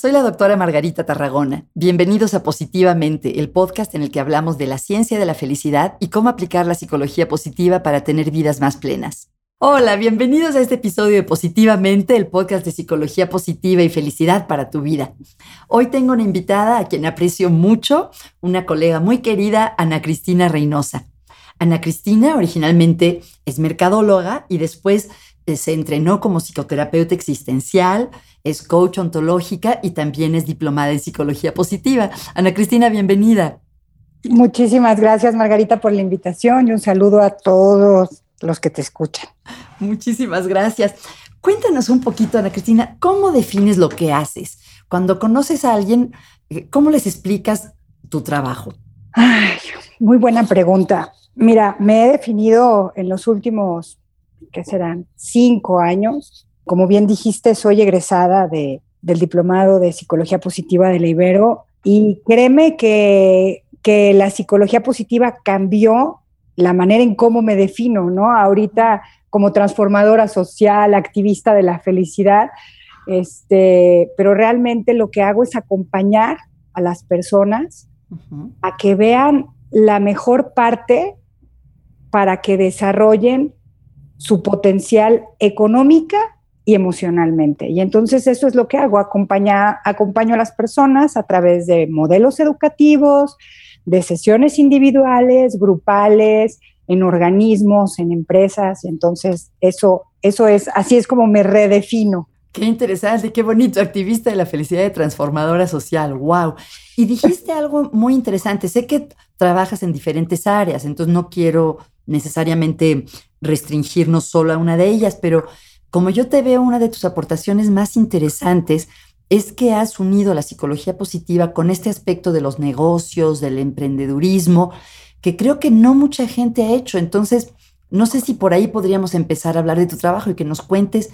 Soy la doctora Margarita Tarragona. Bienvenidos a Positivamente, el podcast en el que hablamos de la ciencia de la felicidad y cómo aplicar la psicología positiva para tener vidas más plenas. Hola, bienvenidos a este episodio de Positivamente, el podcast de psicología positiva y felicidad para tu vida. Hoy tengo una invitada a quien aprecio mucho, una colega muy querida, Ana Cristina Reynosa. Ana Cristina originalmente es mercadóloga y después se entrenó como psicoterapeuta existencial, es coach ontológica y también es diplomada en psicología positiva. Ana Cristina, bienvenida. Muchísimas gracias, Margarita, por la invitación y un saludo a todos los que te escuchan. Muchísimas gracias. Cuéntanos un poquito, Ana Cristina, ¿cómo defines lo que haces? Cuando conoces a alguien, eh, ¿cómo les explicas tu trabajo? Ay, muy buena pregunta. Mira, me he definido en los últimos, ¿qué serán? Cinco años. Como bien dijiste, soy egresada de, del Diplomado de Psicología Positiva de la Ibero y créeme que, que la psicología positiva cambió la manera en cómo me defino, ¿no? Ahorita como transformadora social, activista de la felicidad, este, pero realmente lo que hago es acompañar a las personas a que vean la mejor parte para que desarrollen su potencial económica y emocionalmente. Y entonces eso es lo que hago, acompaña, acompaño a las personas a través de modelos educativos, de sesiones individuales, grupales, en organismos, en empresas. Entonces eso, eso es, así es como me redefino. Qué interesante, qué bonito, activista de la felicidad y transformadora social, wow. Y dijiste algo muy interesante, sé que trabajas en diferentes áreas, entonces no quiero necesariamente restringirnos solo a una de ellas, pero como yo te veo, una de tus aportaciones más interesantes es que has unido la psicología positiva con este aspecto de los negocios, del emprendedurismo, que creo que no mucha gente ha hecho. Entonces, no sé si por ahí podríamos empezar a hablar de tu trabajo y que nos cuentes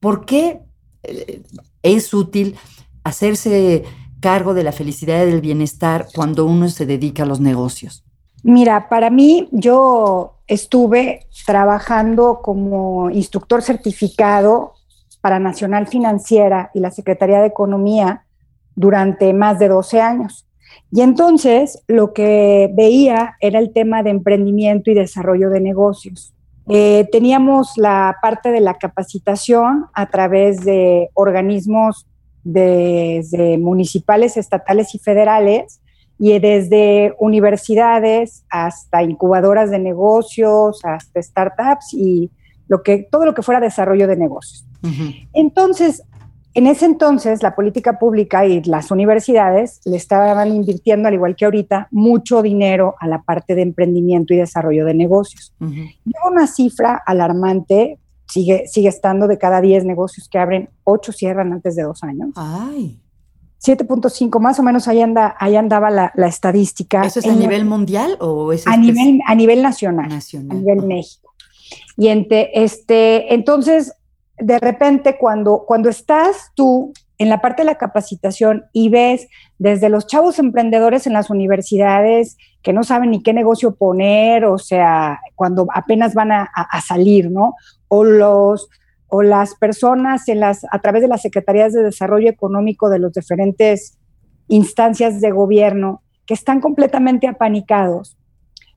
por qué eh, es útil hacerse cargo de la felicidad y del bienestar cuando uno se dedica a los negocios. Mira, para mí yo estuve trabajando como instructor certificado para Nacional Financiera y la Secretaría de Economía durante más de 12 años. Y entonces lo que veía era el tema de emprendimiento y desarrollo de negocios. Eh, teníamos la parte de la capacitación a través de organismos desde municipales, estatales y federales, y desde universidades hasta incubadoras de negocios, hasta startups y lo que, todo lo que fuera desarrollo de negocios. Entonces, en ese entonces, la política pública y las universidades le estaban invirtiendo, al igual que ahorita, mucho dinero a la parte de emprendimiento y desarrollo de negocios. Uh una cifra alarmante, sigue, sigue estando de cada 10 negocios que abren, 8 cierran antes de dos años. Ay. 7.5, más o menos ahí, anda, ahí andaba la, estadística. ¿Eso es a nivel mundial o es a nivel, a nivel nacional, nacional. A nivel México. Y este, entonces, de repente cuando, cuando estás tú en la parte de la capacitación y ves desde los chavos emprendedores en las universidades que no saben ni qué negocio poner, o sea, cuando apenas van a, salir, ¿no? O los o las personas en las, a través de las secretarías de desarrollo económico de las diferentes instancias de gobierno que están completamente apanicados.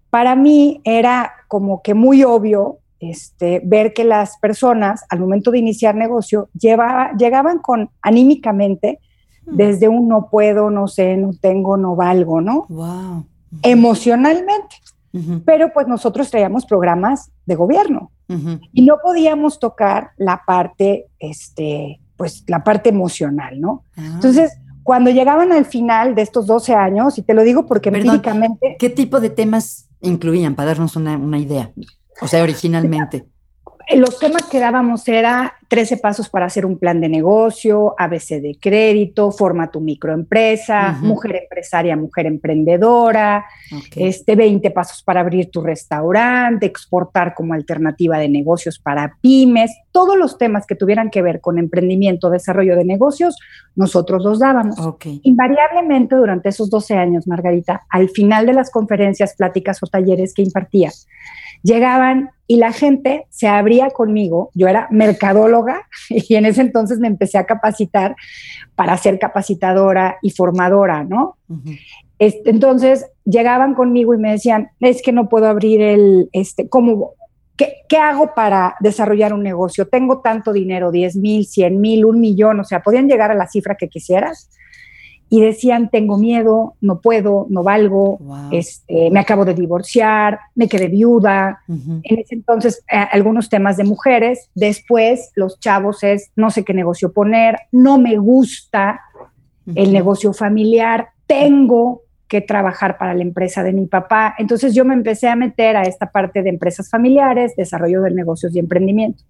Para mí era como que muy obvio este, ver que las personas al momento de iniciar negocio llegaban con anímicamente hmm. desde un no puedo, no sé, no tengo, no valgo, ¿no? Wow. Emocionalmente. Pero pues nosotros traíamos programas de gobierno y no podíamos tocar la parte, este, pues la parte emocional, ¿no? Ah. Entonces, cuando llegaban al final de estos 12 años, y te lo digo porque empíricamente... ¿Qué tipo de temas incluían para darnos una, una idea? O sea, originalmente. Los temas que dábamos era 13 pasos para hacer un plan de negocio, ABC de crédito, forma tu microempresa, mujer empresaria, mujer emprendedora, este 20 pasos para abrir tu restaurante, exportar como alternativa de negocios para pymes, todos los temas que tuvieran que ver con emprendimiento, desarrollo de negocios, nosotros los dábamos. Invariablemente durante esos 12 años, Margarita, al final de las conferencias, pláticas o talleres que impartía, llegaban y la gente se abría conmigo. Yo era y en ese entonces me empecé a capacitar para ser capacitadora y formadora, ¿no? entonces llegaban conmigo y me decían, es que no puedo abrir el, este, ¿cómo, qué, qué hago para desarrollar un negocio? Tengo tanto dinero, 10 mil, 100 mil, un millón, o sea, podían llegar a la cifra que quisieras y decían, tengo miedo, no puedo, no valgo, este, me acabo de divorciar, me quedé viuda. En ese entonces, eh, algunos temas de mujeres. Después, los chavos es, no sé qué negocio poner, no me gusta el negocio familiar, tengo que trabajar para la empresa de mi papá. Entonces yo me empecé a meter a esta parte de empresas familiares, desarrollo de negocios y emprendimiento.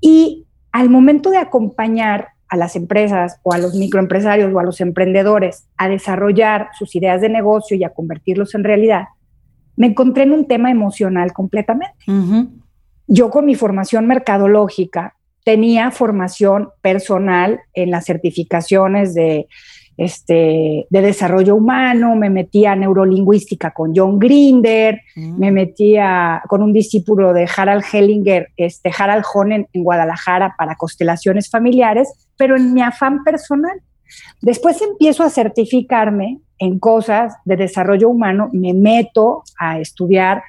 Y al momento de acompañar a las empresas o a los microempresarios o a los emprendedores a desarrollar sus ideas de negocio y a convertirlos en realidad, me encontré en un tema emocional completamente. Yo con mi formación mercadológica tenía formación personal en las certificaciones de este, de desarrollo humano, me metí a neurolingüística con John Grinder, mm. me metí con un discípulo de Harald Hellinger, este, Harald Honen en Guadalajara para constelaciones familiares, pero en mi afán personal. Después empiezo a certificarme en cosas de desarrollo humano, me meto a estudiar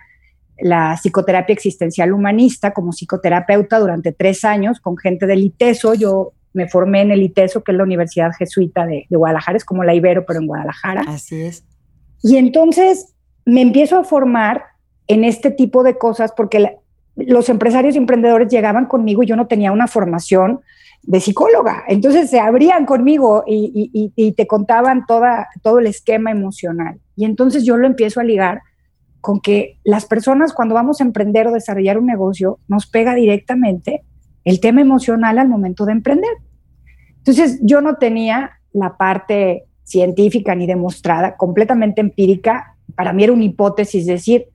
la psicoterapia existencial humanista como psicoterapeuta durante tres años con gente del ITESO. Yo me formé en el ITESO, que es la Universidad Jesuita de, Guadalajara, es como la Ibero, pero en Guadalajara. Así es. Y entonces me empiezo a formar en este tipo de cosas porque los empresarios y emprendedores llegaban conmigo y yo no tenía una formación de psicóloga. Entonces se abrían conmigo y, te contaban todo el esquema emocional. Y entonces yo lo empiezo a ligar con que las personas cuando vamos a emprender o desarrollar un negocio nos pega directamente el tema emocional al momento de emprender. Entonces yo no tenía la parte científica ni demostrada, completamente empírica. Para mí era una hipótesis decir,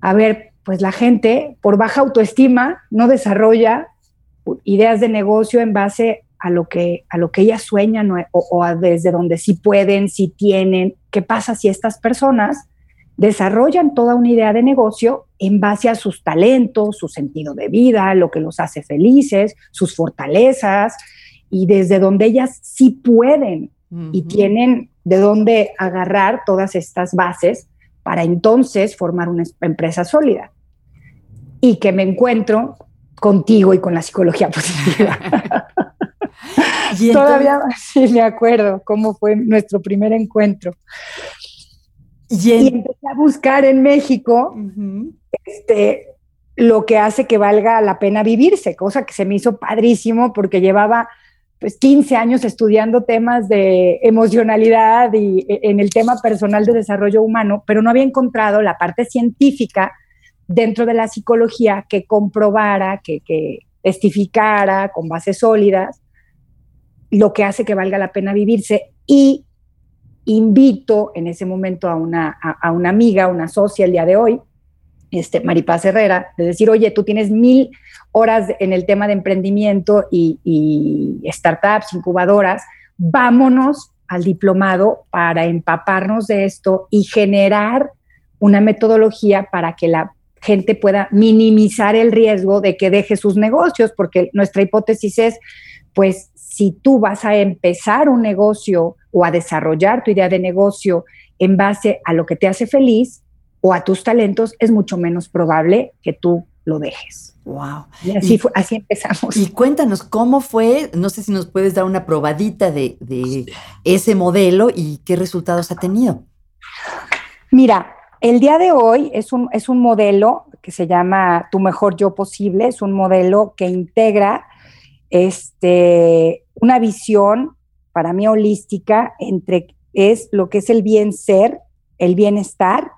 a ver, pues la gente por baja autoestima no desarrolla ideas de negocio en base a lo que, a lo que ellas sueñan o, o desde donde sí pueden, sí tienen. ¿Qué pasa si estas personas desarrollan toda una idea de negocio en base a sus talentos, su sentido de vida, lo que los hace felices, sus fortalezas, y desde donde ellas sí pueden y tienen de dónde agarrar todas estas bases para entonces formar una empresa sólida. Y que me encuentro contigo y con la psicología positiva. Todavía sí me acuerdo cómo fue nuestro primer encuentro. Y, empecé a buscar en México este, lo que hace que valga la pena vivirse, cosa que se me hizo padrísimo porque llevaba pues 15 años estudiando temas de emocionalidad y e, en el tema personal de desarrollo humano, pero no había encontrado la parte científica dentro de la psicología que comprobara, que, que testificara con bases sólidas lo que hace que valga la pena vivirse. Y invito en ese momento a una, a, una amiga, una socia el día de hoy, este, Maripaz Herrera, de decir, oye, tú tienes mil horas en el tema de emprendimiento y, y startups, incubadoras, vámonos al diplomado para empaparnos de esto y generar una metodología para que la gente pueda minimizar el riesgo de que deje sus negocios, porque nuestra hipótesis es, pues si tú vas a empezar un negocio o a desarrollar tu idea de negocio en base a lo que te hace feliz o a tus talentos, es mucho menos probable que tú lo dejes. Wow. Y así, fue, así empezamos. Y cuéntanos cómo fue, no sé si nos puedes dar una probadita de, ese modelo y qué resultados ha tenido. Mira, el día de hoy es un, es un modelo que se llama Tu mejor yo posible, es un modelo que integra este, una visión para mí holística entre es lo que es el bien ser, el bienestar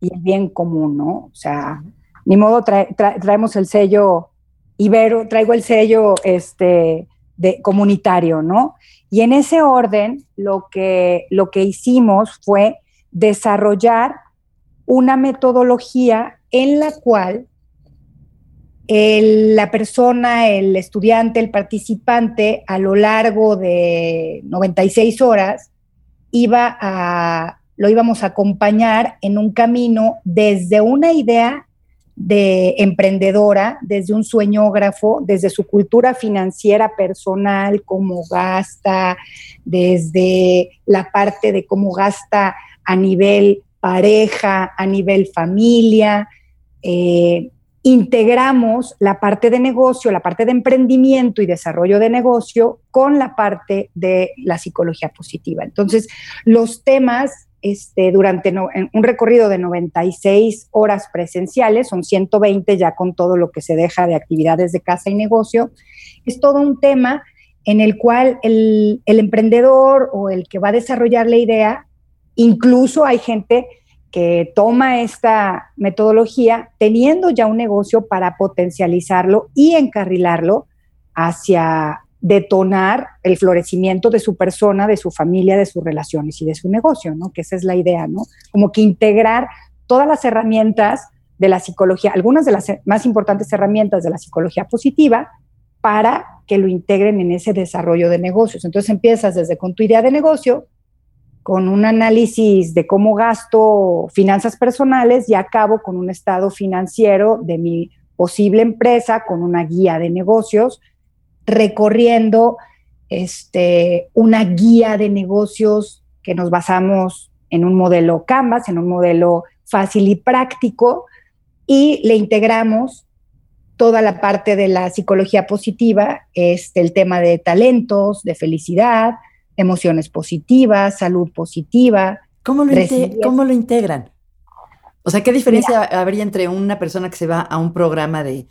y el bien común, ¿no? O sea, ni modo traemos el sello ibero, traigo el sello este, de comunitario, ¿no? Y en ese orden lo que, lo que hicimos fue desarrollar una metodología en la cual la persona, el estudiante, el participante, a lo largo de 96 horas, iba a, lo íbamos a acompañar en un camino desde una idea de emprendedora, desde un sueñógrafo, desde su cultura financiera personal, cómo gasta, desde la parte de cómo gasta a nivel pareja, a nivel familia. Eh, integramos la parte de negocio, la parte de emprendimiento y desarrollo de negocio con la parte de la psicología positiva. Entonces, los temas este, durante un recorrido de 96 horas presenciales, son 120 ya con todo lo que se deja de actividades de casa y negocio, es todo un tema en el cual el, el emprendedor o el que va a desarrollar la idea, incluso hay gente que toma esta metodología teniendo ya un negocio para potencializarlo y encarrilarlo hacia detonar el florecimiento de su persona, de su familia, de sus relaciones y de su negocio, ¿no? Que esa es la idea, ¿no? Como que integrar todas las herramientas de la psicología, algunas de las más importantes herramientas de la psicología positiva para que lo integren en ese desarrollo de negocios. Entonces empiezas desde con tu idea de negocio, con un análisis de cómo gasto finanzas personales y acabo con un estado financiero de mi posible empresa, con una guía de negocios recorriendo este, una guía de negocios que nos basamos en un modelo Canvas, en un modelo fácil y práctico, y le integramos toda la parte de la psicología positiva, este, el tema de talentos, de felicidad, emociones positivas, salud positiva. ¿Cómo lo, ¿cómo lo integran? O sea, ¿qué diferencia habría entre una persona que se va a un programa de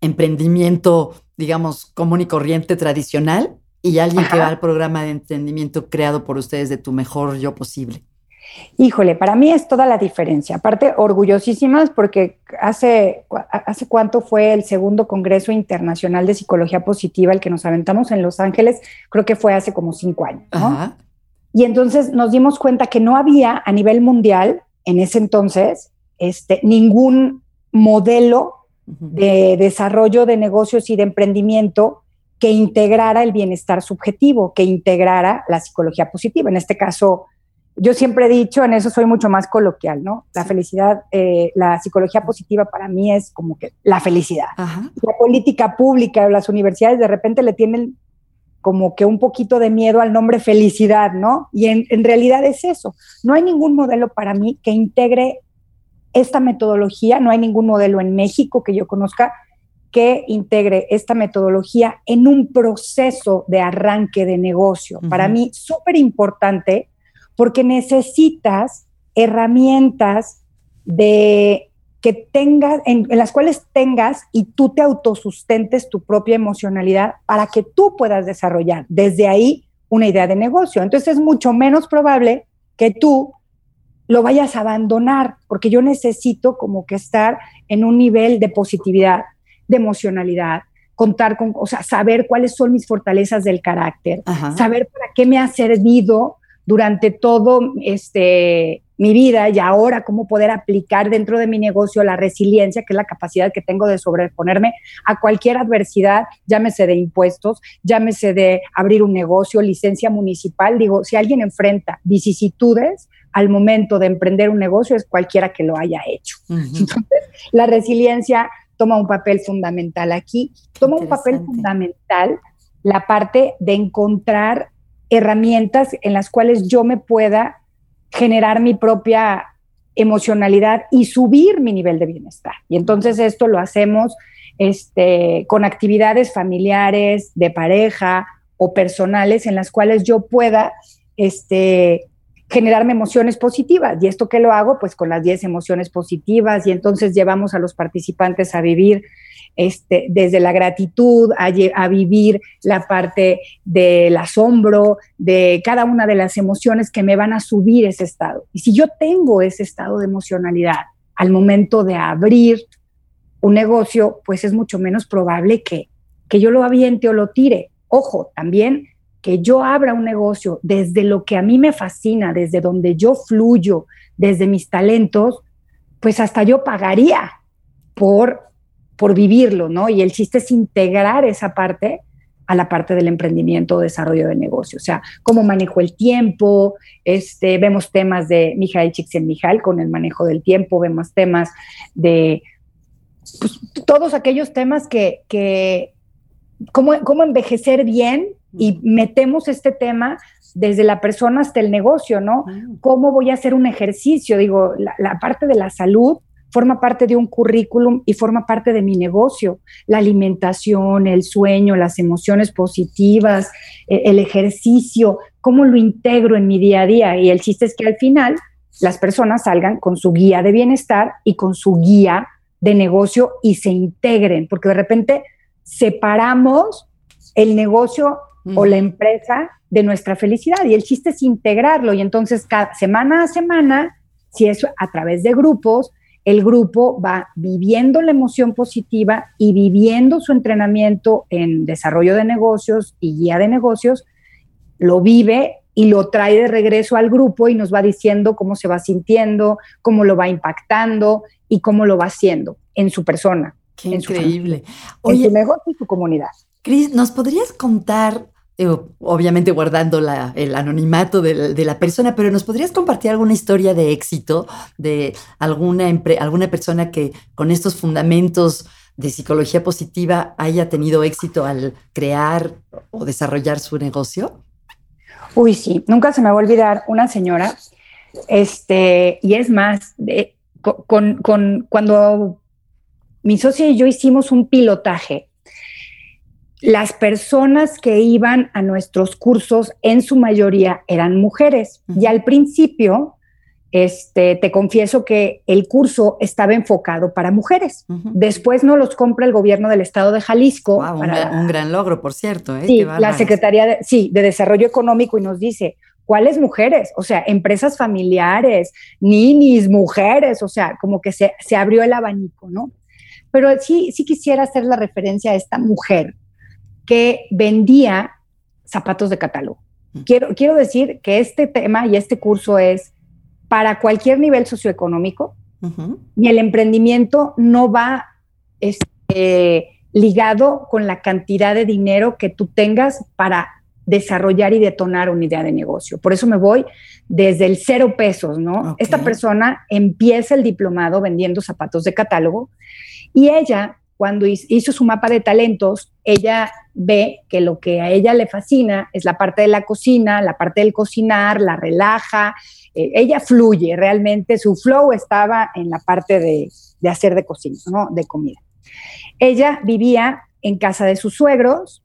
emprendimiento digamos, común y corriente tradicional y alguien que va al programa de entendimiento creado por ustedes de tu mejor yo posible? Híjole, para mí es toda la diferencia. Aparte, orgullosísimas porque hace, hace cuánto fue el segundo Congreso Internacional de Psicología Positiva, el que nos aventamos en Los Ángeles, creo que fue hace como cinco años. Y entonces nos dimos cuenta que no había a nivel mundial en ese entonces este, ningún modelo de desarrollo de negocios y de emprendimiento que integrara el bienestar subjetivo, que integrara la psicología positiva. En este caso, yo siempre he dicho, en eso soy mucho más coloquial, ¿no? La felicidad, eh, la psicología positiva para mí es como que la felicidad. La política pública, las universidades de repente le tienen como que un poquito de miedo al nombre felicidad, ¿no? Y en, en realidad es eso. No hay ningún modelo para mí que integre esta metodología, no hay ningún modelo en México que yo conozca que integre esta metodología en un proceso de arranque de negocio. Para mí, súper importante porque necesitas herramientas de que tengas, en, las cuales tengas y tú te autosustentes tu propia emocionalidad para que tú puedas desarrollar desde ahí una idea de negocio. Entonces es mucho menos probable que tú lo vayas a abandonar, porque yo necesito como que estar en un nivel de positividad, de emocionalidad, contar con, o sea, saber cuáles son mis fortalezas del carácter, saber para qué me ha servido durante todo este mi vida y ahora cómo poder aplicar dentro de mi negocio la resiliencia, que es la capacidad que tengo de sobreponerme a cualquier adversidad, llámese de impuestos, llámese de abrir un negocio, licencia municipal. Digo, si alguien enfrenta vicisitudes, al momento de emprender un negocio es cualquiera que lo haya hecho. Entonces, la resiliencia toma un papel fundamental aquí, toma un papel fundamental la parte de encontrar herramientas en las cuales yo me pueda generar mi propia emocionalidad y subir mi nivel de bienestar. Y entonces esto lo hacemos este, con actividades familiares, de pareja o personales en las cuales yo pueda este, generarme emociones positivas. ¿Y esto que lo hago? Pues con las 10 emociones positivas y entonces llevamos a los participantes a vivir este, desde la gratitud, a, vivir la parte del asombro, de cada una de las emociones que me van a subir ese estado. Y si yo tengo ese estado de emocionalidad al momento de abrir un negocio, pues es mucho menos probable que, que yo lo aviente o lo tire. Ojo, también que yo abra un negocio desde lo que a mí me fascina, desde donde yo fluyo, desde mis talentos, pues hasta yo pagaría por, por vivirlo, ¿no? Y el chiste es integrar esa parte a la parte del emprendimiento o desarrollo de negocio. O sea, cómo manejo el tiempo, este, vemos temas de Mijail Csikszentmihalyi con el manejo del tiempo, vemos temas de pues, todos aquellos temas que, que cómo, cómo envejecer bien y metemos este tema desde la persona hasta el negocio, ¿no? ¿Cómo voy a hacer un ejercicio? Digo, la, parte de la salud forma parte de un currículum y forma parte de mi negocio. La alimentación, el sueño, las emociones positivas, e, el ejercicio, cómo lo integro en mi día a día. Y el chiste es que al final las personas salgan con su guía de bienestar y con su guía de negocio y se integren, porque de repente separamos el negocio o la empresa de nuestra felicidad y el chiste es integrarlo y entonces cada semana a semana, si es a través de grupos, el grupo va viviendo la emoción positiva y viviendo su entrenamiento en desarrollo de negocios y guía de negocios, lo vive y lo trae de regreso al grupo y nos va diciendo cómo se va sintiendo, cómo lo va impactando y cómo lo va haciendo en su persona. Qué increíble. Su, en su negocio y su comunidad. Cris, ¿nos podrías contar, eh, obviamente guardando el anonimato de, la persona, pero ¿nos podrías compartir alguna historia de éxito de alguna, alguna persona que con estos fundamentos de psicología positiva haya tenido éxito al crear o desarrollar su negocio? Uy, sí, nunca se me va a olvidar una señora, este, y es más, con, cuando mi socia y yo hicimos un pilotaje, las personas que iban a nuestros cursos en su mayoría eran mujeres. Y al principio este, te confieso que el curso estaba enfocado para mujeres. Después no los compra el gobierno del estado de Jalisco. un, gran logro, por cierto. ¿eh? Sí, la Secretaría de, sí, de Desarrollo Económico y nos dice, ¿cuáles mujeres? O sea, empresas familiares, ninis, mujeres, o sea, como que se, se abrió el abanico, ¿no? Pero sí, sí quisiera hacer la referencia a esta mujer que vendía zapatos de catálogo. Quiero, quiero decir que este tema y este curso es para cualquier nivel socioeconómico y el emprendimiento no va este, ligado con la cantidad de dinero que tú tengas para desarrollar y detonar una idea de negocio. Por eso me voy desde el cero pesos, ¿no? Esta persona empieza el diplomado vendiendo zapatos de catálogo y ella, cuando hizo su mapa de talentos, ella ve que lo que a ella le fascina es la parte de la cocina, la parte del cocinar, la relaja, eh, ella fluye, realmente su flow estaba en la parte de, hacer de cocina, ¿no? De comida. Ella vivía en casa de sus suegros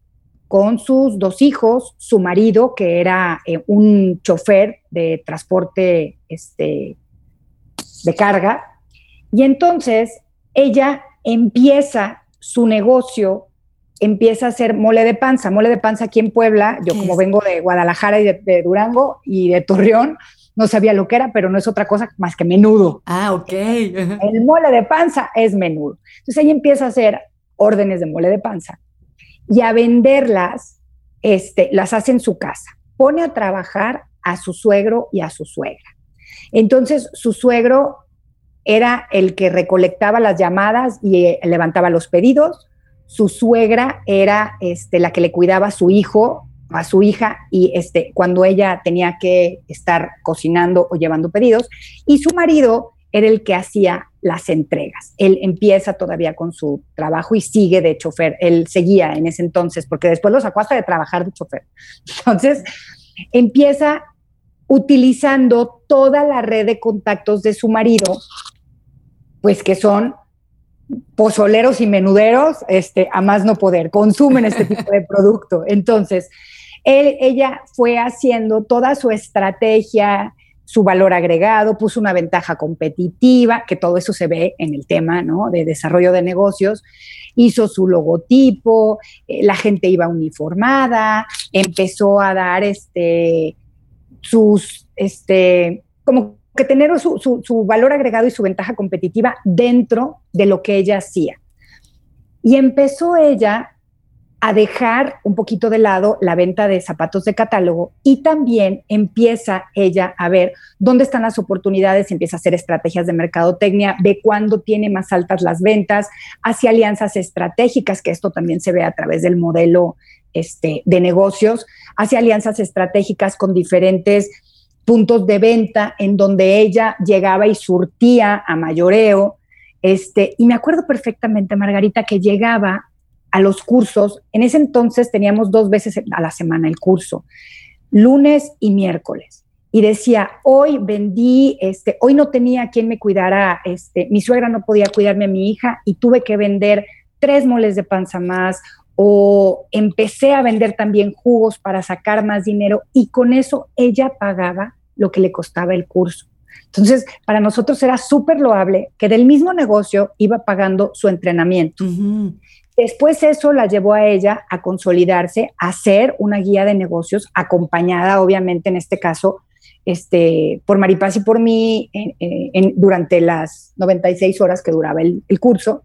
con sus dos hijos, su marido, que era eh, un chofer de transporte este, de carga, y entonces ella empieza su negocio, empieza a hacer mole de panza. Mole de panza aquí en Puebla, yo como vengo de Guadalajara y de Durango y de Torreón, no sabía lo que era, pero no es otra cosa más que menudo. Ah, ok. El mole de panza es menudo. Entonces ella empieza a hacer órdenes de mole de panza y a venderlas, este, las hace en su casa. Pone a trabajar a su suegro y a su suegra. Entonces su suegro era el que recolectaba las llamadas y eh, levantaba los pedidos. Su suegra era este, la que le cuidaba a su hijo a su hija y este, cuando ella tenía que estar cocinando o llevando pedidos, y su marido era el que hacía las entregas. Él empieza todavía con su trabajo y sigue de chofer. Él seguía en ese entonces, porque después lo sacó hasta de trabajar de chofer. Entonces, empieza utilizando toda la red de contactos de su marido, pues que son pozoleros y menuderos, este, a más no poder, consumen este tipo de producto. Entonces, ella fue haciendo toda su estrategia, su valor agregado, puso una ventaja competitiva, que todo eso se ve en el tema ¿no? de desarrollo de negocios, hizo su logotipo, eh, la gente iba uniformada, empezó a dar este, sus, este, como que tener su, valor agregado y su ventaja competitiva dentro de lo que ella hacía. Y empezó ella a dejar un poquito de lado la venta de zapatos de catálogo y también empieza ella a ver dónde están las oportunidades, empieza a hacer estrategias de mercadotecnia, ve cuándo tiene más altas las ventas, hace alianzas estratégicas, que esto también se ve a través del modelo este, de negocios, hace alianzas estratégicas con diferentes puntos de venta en donde ella llegaba y surtía a mayoreo Este, y me acuerdo perfectamente, Margarita, que llegaba a los cursos. En ese entonces teníamos dos veces a la semana el curso, lunes y miércoles. Y decía, hoy vendí, este, hoy no tenía quien me cuidara, este, mi suegra no podía cuidarme a mi hija y tuve que vender tres moles de panza más o empecé a vender también jugos para sacar más dinero y con eso ella pagaba lo que le costaba el curso. Entonces, para nosotros era súper loable que del mismo negocio iba pagando su entrenamiento. Después eso la llevó a ella a consolidarse, a ser una guía de negocios, acompañada obviamente en este caso este, por Maripaz y por mí durante las 96 horas que duraba el, el curso.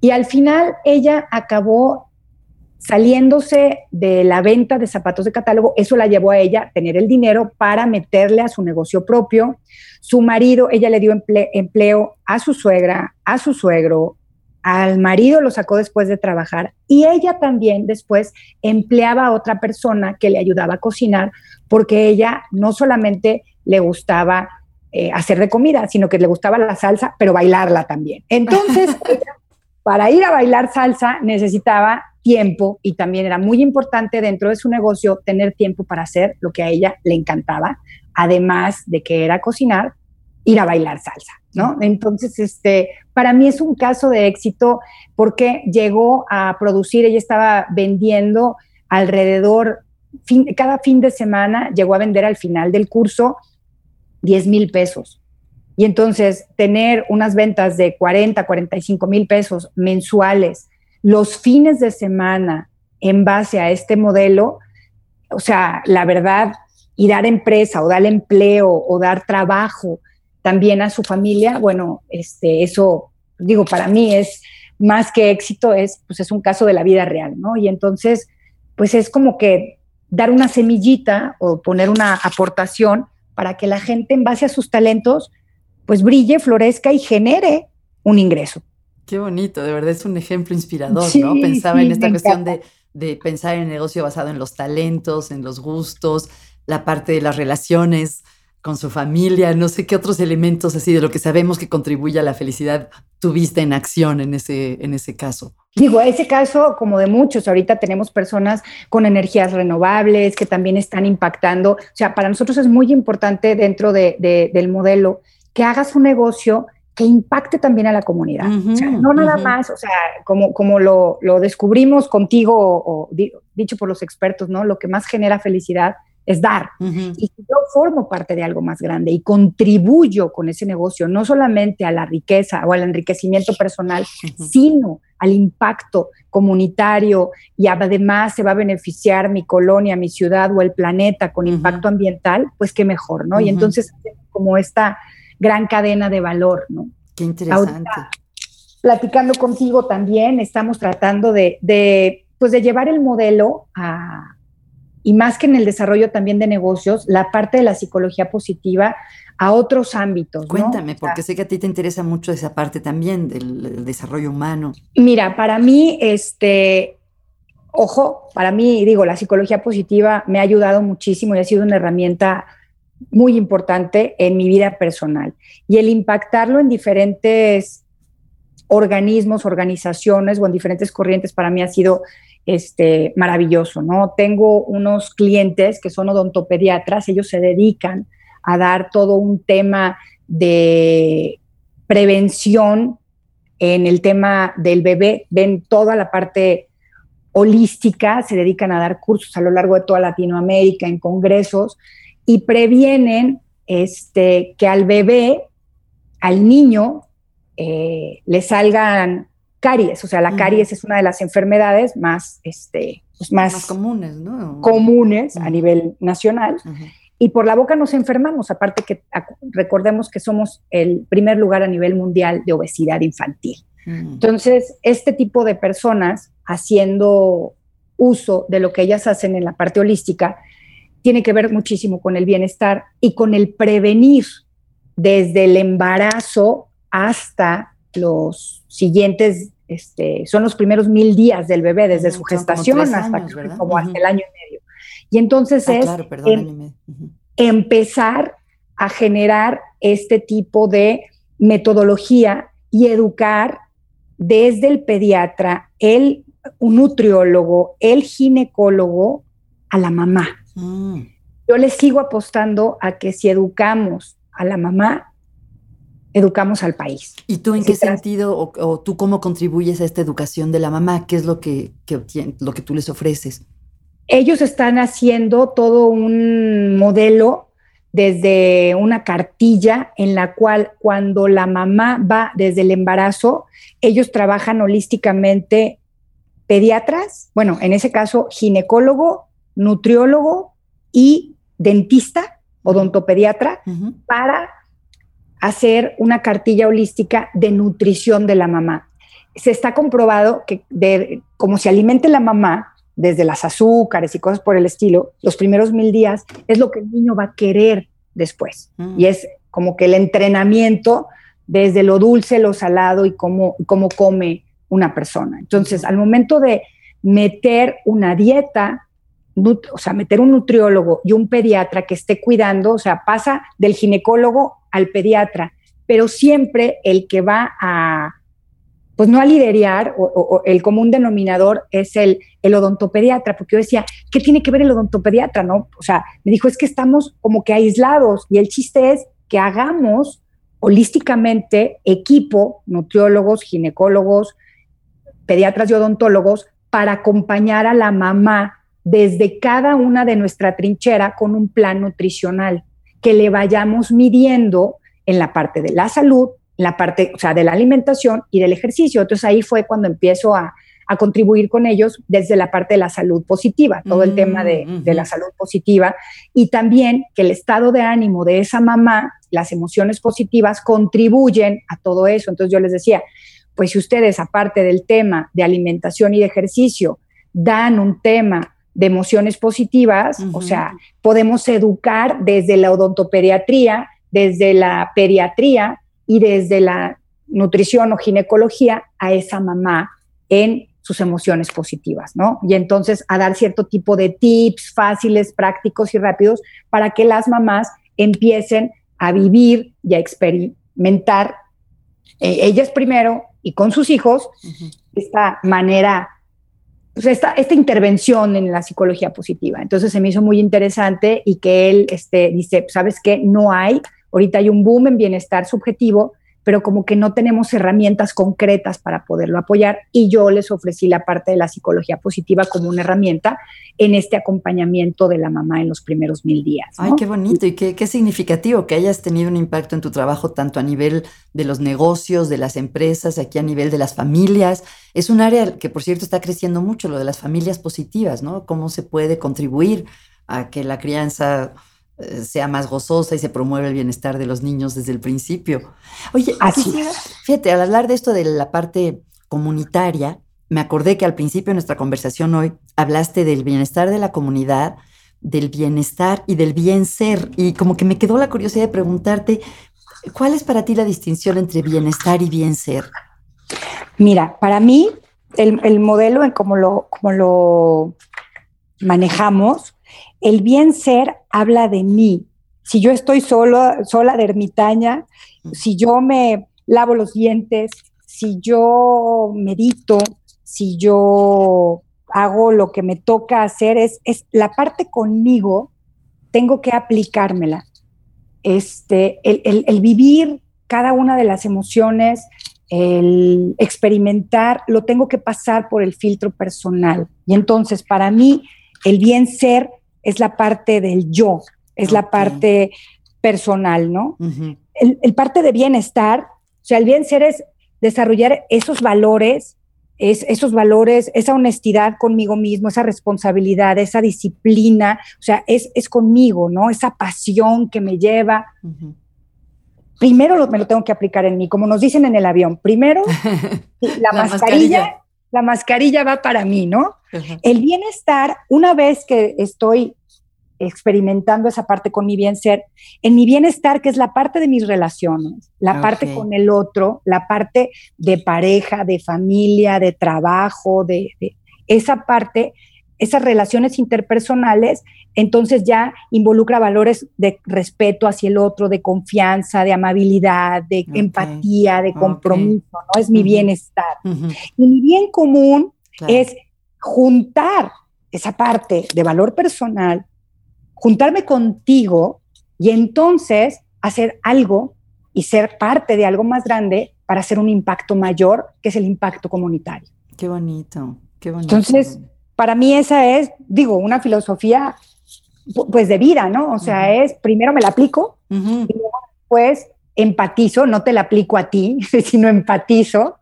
Y al final ella acabó saliéndose de la venta de zapatos de catálogo, eso la llevó a ella a tener el dinero para meterle a su negocio propio. Su marido, ella le dio empleo a su suegra, a su suegro, al marido lo sacó después de trabajar y ella también después empleaba a otra persona que le ayudaba a cocinar porque ella no solamente le gustaba eh, hacer de comida, sino que le gustaba la salsa, pero bailarla también. Entonces, para ir a bailar salsa necesitaba tiempo y también era muy importante dentro de su negocio tener tiempo para hacer lo que a ella le encantaba, además de que era cocinar, ir a bailar salsa, ¿no? Entonces, este, para mí es un caso de éxito porque llegó a producir, ella estaba vendiendo alrededor, cada fin de semana llegó a vender al final del curso 10 mil pesos. Y entonces tener unas ventas de 40, 45 mil pesos mensuales los fines de semana en base a este modelo, o sea, la verdad, y dar empresa o dar empleo o dar trabajo también a su familia, bueno, este, eso, digo, para mí es más que éxito, es, pues es un caso de la vida real, ¿no? Y entonces, pues es como que dar una semillita o poner una aportación para que la gente en base a sus talentos, pues brille, florezca y genere un ingreso. Qué bonito, de verdad es un ejemplo inspirador, ¿no? Pensaba en esta cuestión de, de, pensar en el negocio basado en los talentos, en los gustos, la parte de las relaciones, con su familia, no sé qué otros elementos así de lo que sabemos que contribuye a la felicidad tuviste en acción en ese, en ese caso. Digo, ese caso, como de muchos, ahorita tenemos personas con energías renovables que también están impactando. O sea, para nosotros es muy importante dentro de, del modelo que hagas un negocio que impacte también a la comunidad. o sea, no nada más, o sea, como, como lo, lo descubrimos contigo o, dicho por los expertos, ¿no? Lo que más genera felicidad es dar. Y yo formo parte de algo más grande y contribuyo con ese negocio, no solamente a la riqueza o al enriquecimiento personal, sino al impacto comunitario y además se va a beneficiar mi colonia, mi ciudad o el planeta con impacto ambiental, pues qué mejor, ¿no? Y entonces, como esta gran cadena de valor, ¿no? Qué interesante. platicando contigo también, estamos tratando de, de, pues de llevar el modelo a, y más que en el desarrollo también de negocios, la parte de la psicología positiva a otros ámbitos. Cuéntame, porque sé que a ti te interesa mucho esa parte también del, desarrollo humano. Mira, para mí, este, ojo, para mí, digo, la psicología positiva me ha ayudado muchísimo y ha sido una herramienta muy importante en mi vida personal. Y el impactarlo en diferentes organismos, organizaciones o en diferentes corrientes para mí ha sido este, maravilloso, ¿no? Tengo unos clientes que son odontopediatras, ellos se dedican a dar todo un tema de prevención en el tema del bebé, ven toda la parte holística, se dedican a dar cursos a lo largo de toda Latinoamérica en congresos y previenen este, que al bebé, al niño, eh, le salgan caries. O sea, la caries es una de las enfermedades más, este, pues, más, comunes, ¿no? comunes a nivel nacional. Y por la boca nos enfermamos, aparte que recordemos que somos el primer lugar a nivel mundial de obesidad infantil. Entonces, este tipo de personas haciendo uso de lo que ellas hacen en la parte holística, tiene que ver muchísimo con el bienestar y con el prevenir desde el embarazo hasta los siguientes, este, son los primeros mil días del bebé, desde su gestación hasta como hasta el año y medio. Y entonces ah, es em, empezar a generar este tipo de metodología y educar desde el pediatra, el nutriólogo, el ginecólogo, a la mamá. Mm. Yo le sigo apostando a que si educamos a la mamá, educamos al país. ¿Y tú en qué sentido o, tú cómo contribuyes a esta educación de la mamá? ¿Qué es lo que, lo que tú les ofreces? Ellos están haciendo todo un modelo desde una cartilla en la cual cuando la mamá va desde el embarazo, ellos trabajan holísticamente pediatras, bueno, en ese caso ginecólogo, nutriólogo y dentista, odontopediatra, para hacer una cartilla holística de nutrición de la mamá. Se está comprobado que de, como se alimente la mamá, desde las azúcares y cosas por el estilo, los primeros mil días es lo que el niño va a querer después. Mm. Y es como que el entrenamiento desde lo dulce, lo salado y cómo, cómo come una persona. Entonces, al momento de meter una dieta, o sea, meter un nutriólogo y un pediatra que esté cuidando, o sea, pasa del ginecólogo al pediatra, pero siempre el que va a, pues no a liderar, o, el común denominador es el, el odontopediatra, porque yo decía, ¿qué tiene que ver el odontopediatra? No, o sea, me dijo, es que estamos como que aislados y el chiste es que hagamos holísticamente equipo, nutriólogos, ginecólogos, pediatras y odontólogos, para acompañar a la mamá desde cada una de nuestra trinchera con un plan nutricional que le vayamos midiendo en la parte de la salud, la parte, o sea, de la alimentación y del ejercicio. Entonces ahí fue cuando empiezo a, contribuir con ellos desde la parte de la salud positiva, todo el tema de, de, la salud positiva y también que el estado de ánimo de esa mamá, las emociones positivas contribuyen a todo eso. Entonces yo les decía, pues si ustedes aparte del tema de alimentación y de ejercicio dan un tema de emociones positivas, o sea, podemos educar desde la odontopediatría, desde la pediatría y desde la nutrición o ginecología a esa mamá en sus emociones positivas, ¿no? Y entonces a dar cierto tipo de tips fáciles, prácticos y rápidos para que las mamás empiecen a vivir y a experimentar eh, ellas primero y con sus hijos esta manera esta, esta intervención en la psicología positiva. Entonces se me hizo muy interesante y que él este, dice, ¿sabes qué? No hay, ahorita hay un boom en bienestar subjetivo, pero como que no tenemos herramientas concretas para poderlo apoyar y yo les ofrecí la parte de la psicología positiva como una herramienta en este acompañamiento de la mamá en los primeros mil días. Ay, qué bonito y qué, qué significativo que hayas tenido un impacto en tu trabajo tanto a nivel de los negocios, de las empresas, aquí a nivel de las familias. Es un área que, por cierto, está creciendo mucho, lo de las familias positivas, ¿no? Cómo se puede contribuir a que la crianza sea más gozosa y se promueve el bienestar de los niños desde el principio. Oye, fíjate, al hablar de esto de la parte comunitaria, me acordé que al principio de nuestra conversación hoy hablaste del bienestar de la comunidad, del bienestar y del bien ser. Y como que me quedó la curiosidad de preguntarte, ¿cuál es para ti la distinción entre bienestar y bien ser? Mira, para mí, el, el modelo en cómo lo, como lo manejamos el bien ser habla de mí. Si yo estoy solo, sola de ermitaña, si yo me lavo los dientes, si yo medito, si yo hago lo que me toca hacer, es, es la parte conmigo, tengo que aplicármela. Este, el, el vivir cada una de las emociones, el experimentar, lo tengo que pasar por el filtro personal. Y entonces, para mí, el bien ser es la parte del yo, es la parte personal, ¿no? el, parte de bienestar, o sea, el bien ser es desarrollar esos valores, es, esos valores, esa honestidad conmigo mismo, esa responsabilidad, esa disciplina, o sea, es, es conmigo, ¿no? Esa pasión que me lleva. Primero me lo tengo que aplicar en mí, como nos dicen en el avión. Primero, la, mascarilla la mascarilla va para mí, ¿no? El bienestar, una vez que estoy experimentando esa parte con mi bien ser, en mi bienestar, que es la parte de mis relaciones, la parte con el otro, la parte de pareja, de familia, de trabajo, de, esa parte, esas relaciones interpersonales, entonces ya involucra valores de respeto hacia el otro, de confianza, de amabilidad, de empatía, de compromiso, ¿no? Es mi bienestar. Y mi bien común es juntar esa parte de valor personal, juntarme contigo y entonces hacer algo y ser parte de algo más grande para hacer un impacto mayor, que es el impacto comunitario. Qué bonito, qué bonito. Entonces, para mí esa es, digo, una filosofía pues de vida, ¿no? O sea, es primero me la aplico y luego después empatizo, no te la aplico a ti, sino empatizo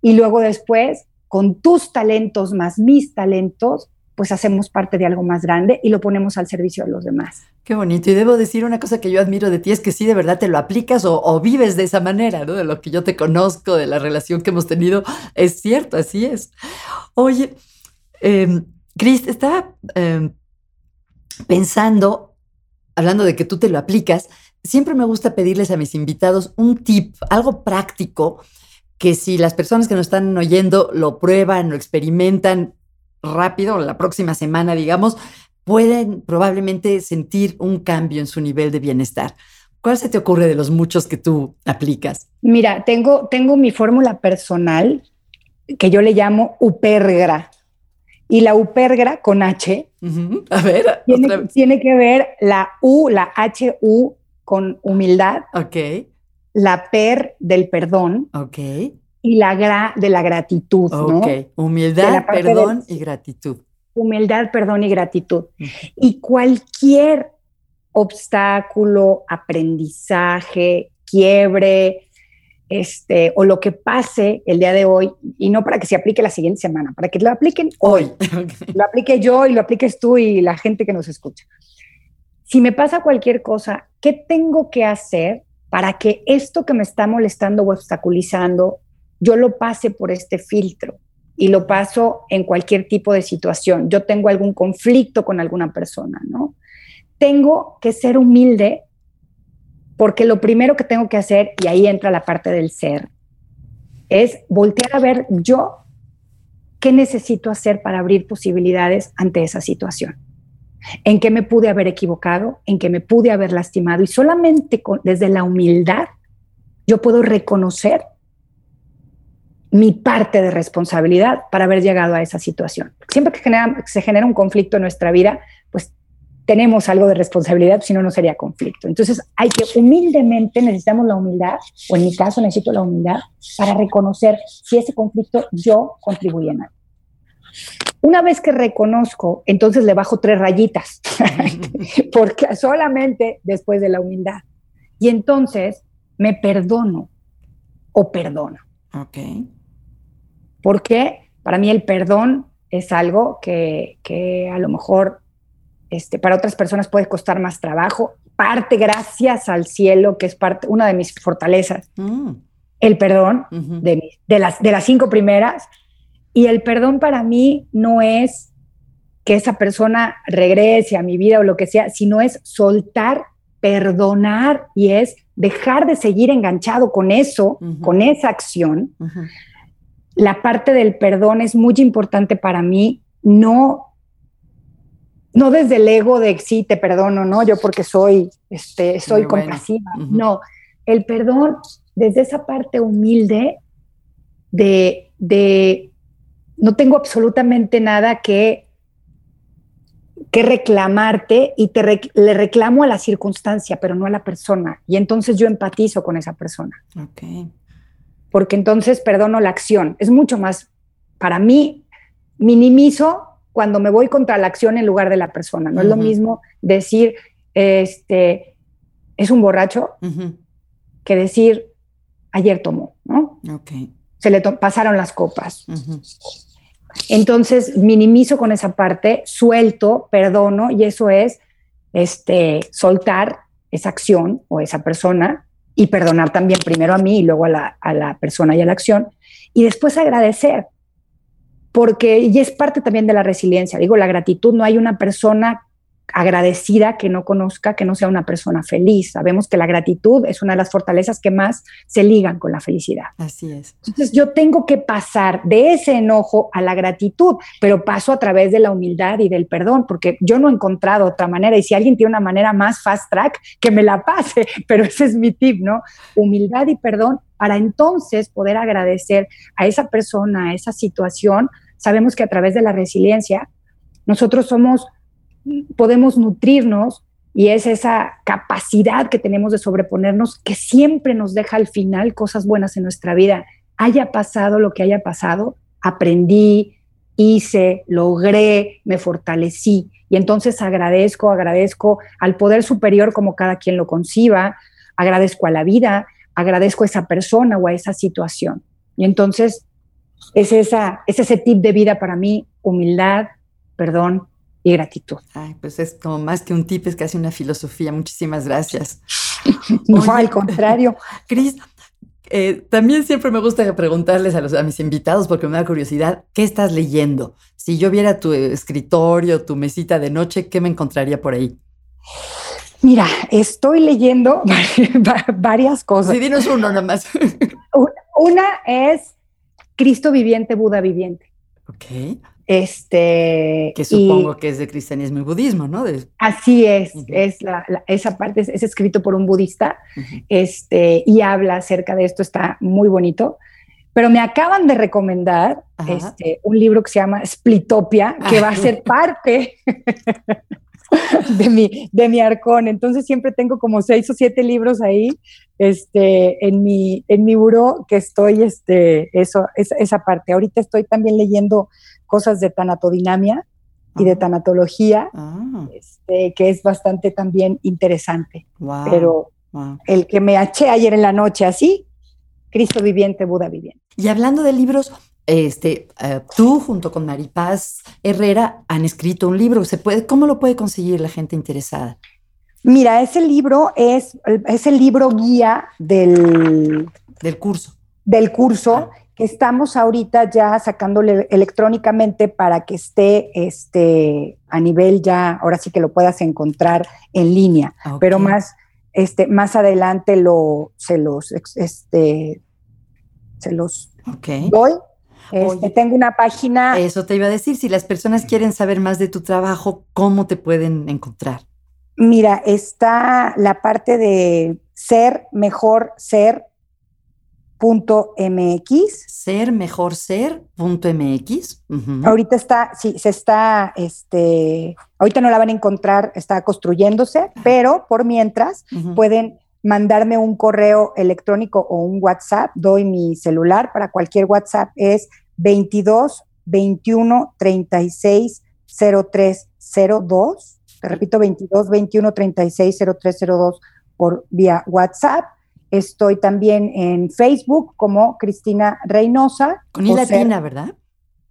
y luego después con tus talentos más mis talentos, pues hacemos parte de algo más grande y lo ponemos al servicio de los demás. Qué bonito. Y debo decir una cosa que yo admiro de ti, es que sí, de verdad te lo aplicas o, vives de esa manera, ¿no? De lo que yo te conozco, de la relación que hemos tenido. Es cierto, así es. Oye, eh, Cris, estaba em, pensando, hablando de que tú te lo aplicas, siempre me gusta pedirles a mis invitados un tip, algo práctico, que si las personas que nos están oyendo lo prueban, lo experimentan, rápido, la próxima semana, digamos, pueden probablemente sentir un cambio en su nivel de bienestar. ¿Cuál se te ocurre de los muchos que tú aplicas? Mira, tengo, tengo mi fórmula personal que yo le llamo UPERGRA. Y la UPERGRA con H. A ver, tiene, tiene, que ver la U, la HU con humildad. Ok. La PER del perdón. Ok y la gra de la gratitud, ¿no? Ok, humildad, perdón y gratitud. Humildad, perdón y gratitud. Y cualquier obstáculo, aprendizaje, quiebre, este, o lo que pase el día de hoy, y no para que se aplique la siguiente semana, para que lo apliquen hoy. Lo aplique yo y lo apliques tú y la gente que nos escucha. Si me pasa cualquier cosa, ¿qué tengo que hacer para que esto que me está molestando o obstaculizando yo lo pase por este filtro y lo paso en cualquier tipo de situación. Yo tengo algún conflicto con alguna persona, ¿no? Tengo que ser humilde porque lo primero que tengo que hacer, y ahí entra la parte del ser, es voltear a ver yo qué necesito hacer para abrir posibilidades ante esa situación. En qué me pude haber equivocado, en qué me pude haber lastimado. Y solamente desde la humildad yo puedo reconocer mi parte de responsabilidad para haber llegado a esa situación. Siempre que se genera un conflicto en nuestra vida, pues tenemos algo de responsabilidad, si no, no sería conflicto. Entonces hay que humildemente, necesitamos la humildad, o en mi caso necesito la humildad, para reconocer si ese conflicto yo contribuí en algo. Una vez que reconozco, entonces le bajo tres rayitas, porque solamente después de la humildad. Y entonces me perdono o perdono. Ok porque para mí el perdón es algo que, a lo mejor este, para otras personas puede costar más trabajo, parte gracias al cielo, que es parte, una de mis fortalezas, mm. el perdón de, las, de las cinco primeras. Y el perdón para mí no es que esa persona regrese a mi vida o lo que sea, sino es soltar, perdonar y es dejar de seguir enganchado con eso, con esa acción, la parte del perdón es muy importante para mí, no, no desde el ego de sí, te perdono, ¿no? Yo porque soy, este, soy compasiva. No, el perdón desde esa parte humilde de, de no tengo absolutamente nada que, que reclamarte y te le reclamo a la circunstancia, pero no a la persona. Y entonces yo empatizo con esa persona. Okay porque entonces perdono la acción. Es mucho más, para mí, minimizo cuando me voy contra la acción en lugar de la persona. No es lo mismo decir, este, es un borracho, que decir, ayer tomó, ¿no? Se le pasaron las copas. Entonces, minimizo con esa parte, suelto, perdono, y eso es este, soltar esa acción o esa persona y perdonar también primero a mí y luego a la, persona y a la acción, y después agradecer, porque y es parte también de la resiliencia. Digo, la gratitud, no hay una persona agradecida que no conozca, que no sea una persona feliz. Sabemos que la gratitud es una de las fortalezas que más se ligan con la felicidad. Así es. Entonces yo tengo que pasar de ese enojo a la gratitud, pero paso a través de la humildad y del perdón, porque yo no he encontrado otra manera y si alguien tiene una manera más fast track, que me la pase, pero ese es mi tip, ¿no? Humildad y perdón para entonces poder agradecer a esa persona, a esa situación. Sabemos que a través de la resiliencia nosotros somos podemos nutrirnos y es esa capacidad que tenemos de sobreponernos que siempre nos deja al final cosas buenas en nuestra vida. Haya pasado lo que haya pasado, aprendí, hice, logré, me fortalecí. Y entonces agradezco, agradezco al poder superior como cada quien lo conciba, agradezco a la vida, agradezco a esa persona o a esa situación. Y entonces es, esa, es ese tip de vida para mí, humildad, perdón, y gratitud. Ay, pues es como más que un tip, es casi una filosofía. Muchísimas gracias. no, al contrario. Cris, eh, también siempre me gusta preguntarles a, los, a mis invitados, porque me da curiosidad, ¿qué estás leyendo? Si yo viera tu escritorio, tu mesita de noche, ¿qué me encontraría por ahí? Mira, estoy leyendo varias cosas. Sí, dinos uno nomás. Una es Cristo viviente, Buda viviente. Ok. Este, que supongo que es de cristianismo y budismo, ¿no? así es, es la, esa parte es, escrito por un budista este, y habla acerca de esto, está muy bonito. Pero me acaban de recomendar este, un libro que se llama Splitopia, que va a ser parte de mi, de mi arcón. Entonces siempre tengo como seis o siete libros ahí este, en, mi, en mi buró que estoy, este, eso, esa parte. Ahorita estoy también leyendo cosas de tanatodinamia y de ah. tanatología, ah. este, que es bastante también interesante. Pero el que me eché ayer en la noche así, Cristo viviente, Buda viviente. Y hablando de libros, este, eh, tú junto con Maripaz Herrera han escrito un libro. ¿Se puede, ¿Cómo lo puede conseguir la gente interesada? Mira, ese libro es, es el libro guía del, del curso. Del curso. Ah. Que estamos ahorita ya sacándole electrónicamente para que esté este, a nivel ya, ahora sí que lo puedas encontrar en línea, pero más, este, más adelante lo, se los, este, se los doy. Este, tengo una página. Eso te iba a decir, si las personas quieren saber más de tu trabajo, ¿cómo te pueden encontrar? Mira, está la parte de ser mejor ser .mx. Ser mejor ser.mx. Ahorita está, sí, se está, este, ahorita no la van a encontrar, está construyéndose, pero por mientras pueden mandarme un correo electrónico o un WhatsApp, doy mi celular para cualquier WhatsApp, es 22 21 36 0302. Te repito, 22 21 36 0302 por vía WhatsApp. Estoy también en Facebook como Cristina Reynosa. Con I latina, ¿verdad?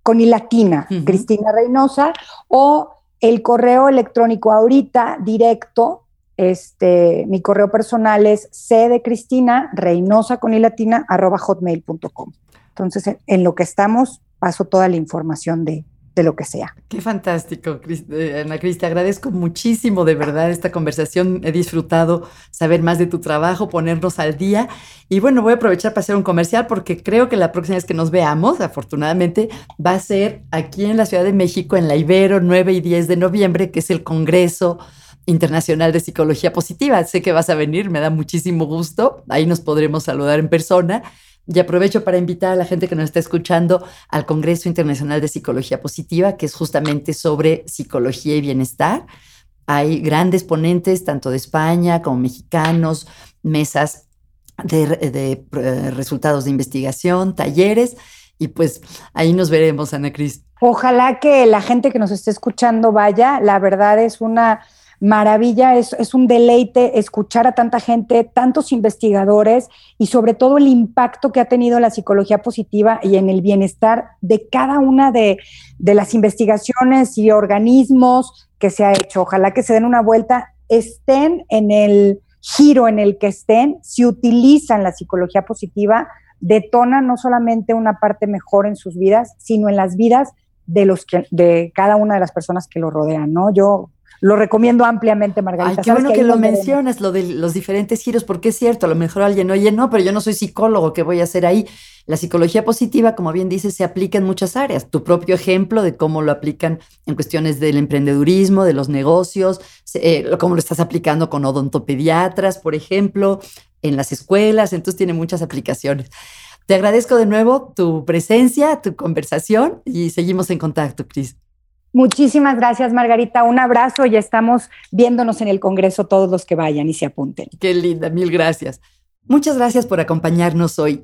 Con I latina, Cristina Reynosa. O el correo electrónico ahorita directo este, mi correo personal es c de Cristina Reynosa con latina arroba hotmail.com. Entonces, en, lo que estamos, paso toda la información de, lo que sea. Qué fantástico, eh, Ana Cris. Te agradezco muchísimo de verdad esta conversación. He disfrutado saber más de tu trabajo, ponernos al día. Y bueno, voy a aprovechar para hacer un comercial porque creo que la próxima vez que nos veamos, afortunadamente, va a ser aquí en la Ciudad de México, en la Ibero, 9 y 10 de noviembre, que es el Congreso Internacional de Psicología Positiva. Sé que vas a venir, me da muchísimo gusto. Ahí nos podremos saludar en persona. Y aprovecho para invitar a la gente que nos está escuchando al Congreso Internacional de Psicología Positiva, que es justamente sobre psicología y bienestar. Hay grandes ponentes, tanto de España como mexicanos, mesas de, eh, resultados de investigación, talleres. Y pues ahí nos veremos, Ana Cris. Ojalá que la gente que nos esté escuchando vaya. La verdad es una maravilla, es, es, un deleite escuchar a tanta gente, tantos investigadores y sobre todo el impacto que ha tenido la psicología positiva y en el bienestar de cada una de, de las investigaciones y organismos que se ha hecho. Ojalá que se den una vuelta, estén en el giro en el que estén, si utilizan la psicología positiva, detona no solamente una parte mejor en sus vidas, sino en las vidas de los que, de cada una de las personas que lo rodean, ¿no? Yo lo recomiendo ampliamente, Margarita. Ay, qué bueno que, lo mencionas, lo de los diferentes giros, porque es cierto, a lo mejor alguien, oye, no, pero yo no soy psicólogo, ¿qué voy a hacer ahí? La psicología positiva, como bien dices, se aplica en muchas áreas. Tu propio ejemplo de cómo lo aplican en cuestiones del emprendedurismo, de los negocios, eh, cómo lo estás aplicando con odontopediatras, por ejemplo, en las escuelas, entonces tiene muchas aplicaciones. Te agradezco de nuevo tu presencia, tu conversación y seguimos en contacto, Cris. Muchísimas gracias, Margarita. Un abrazo y estamos viéndonos en el Congreso todos los que vayan y se apunten. Qué linda, mil gracias. Muchas gracias por acompañarnos hoy.